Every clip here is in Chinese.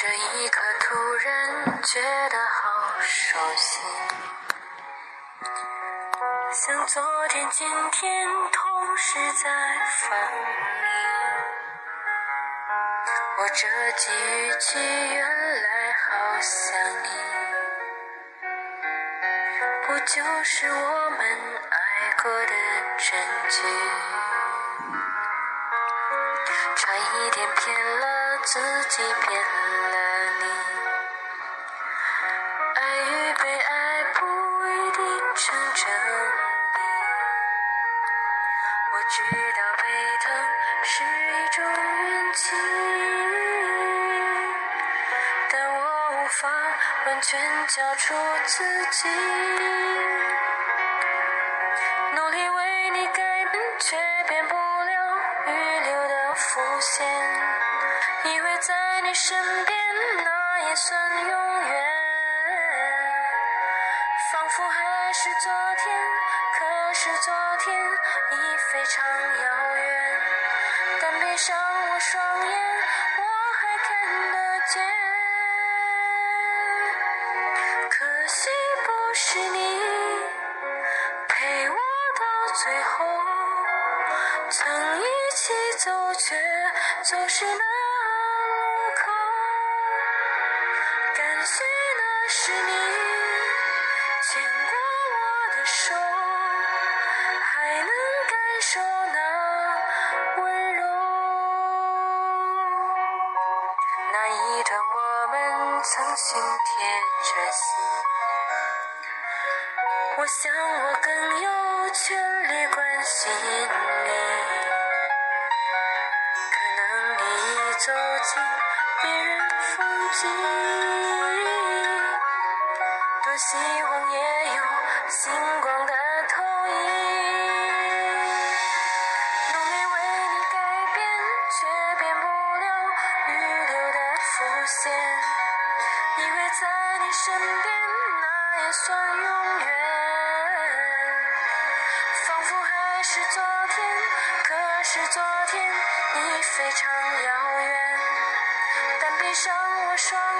这一刻突然觉得好熟悉，像昨天、今天同时在放映。我这几语句原来好像你，不就是我们爱过的证据？差一点骗了自己，骗了我知道被疼是一种运气，但我无法完全交出自己。努力为你改变，却变不了预留的伏线。以为在你身边，那也算永远。是昨天，可是昨天已非常遥远。但闭上我双眼，我还看得见。可惜不是你陪我到最后，曾一起走，却走失那路口。感谢那是你牵过的手，还能感受那温柔。那一段我们曾心贴着心，我想我更有权利关心你。可能你已走进别人风景，多希望也星光的投影。努力为你改变，却变不了预留的伏线。以为在你身边，那也算永远。仿佛还是昨天，可是昨天已非常遥远。但闭上我双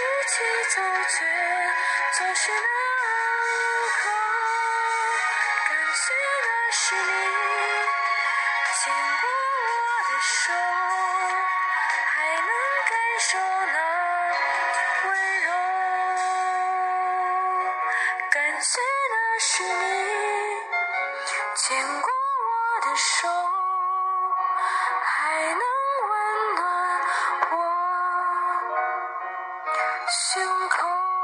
起走，却走失那路口。感谢那是你牵过我的手，还能感受那温柔。感谢那是你牵过我的手，还能温暖 Oh.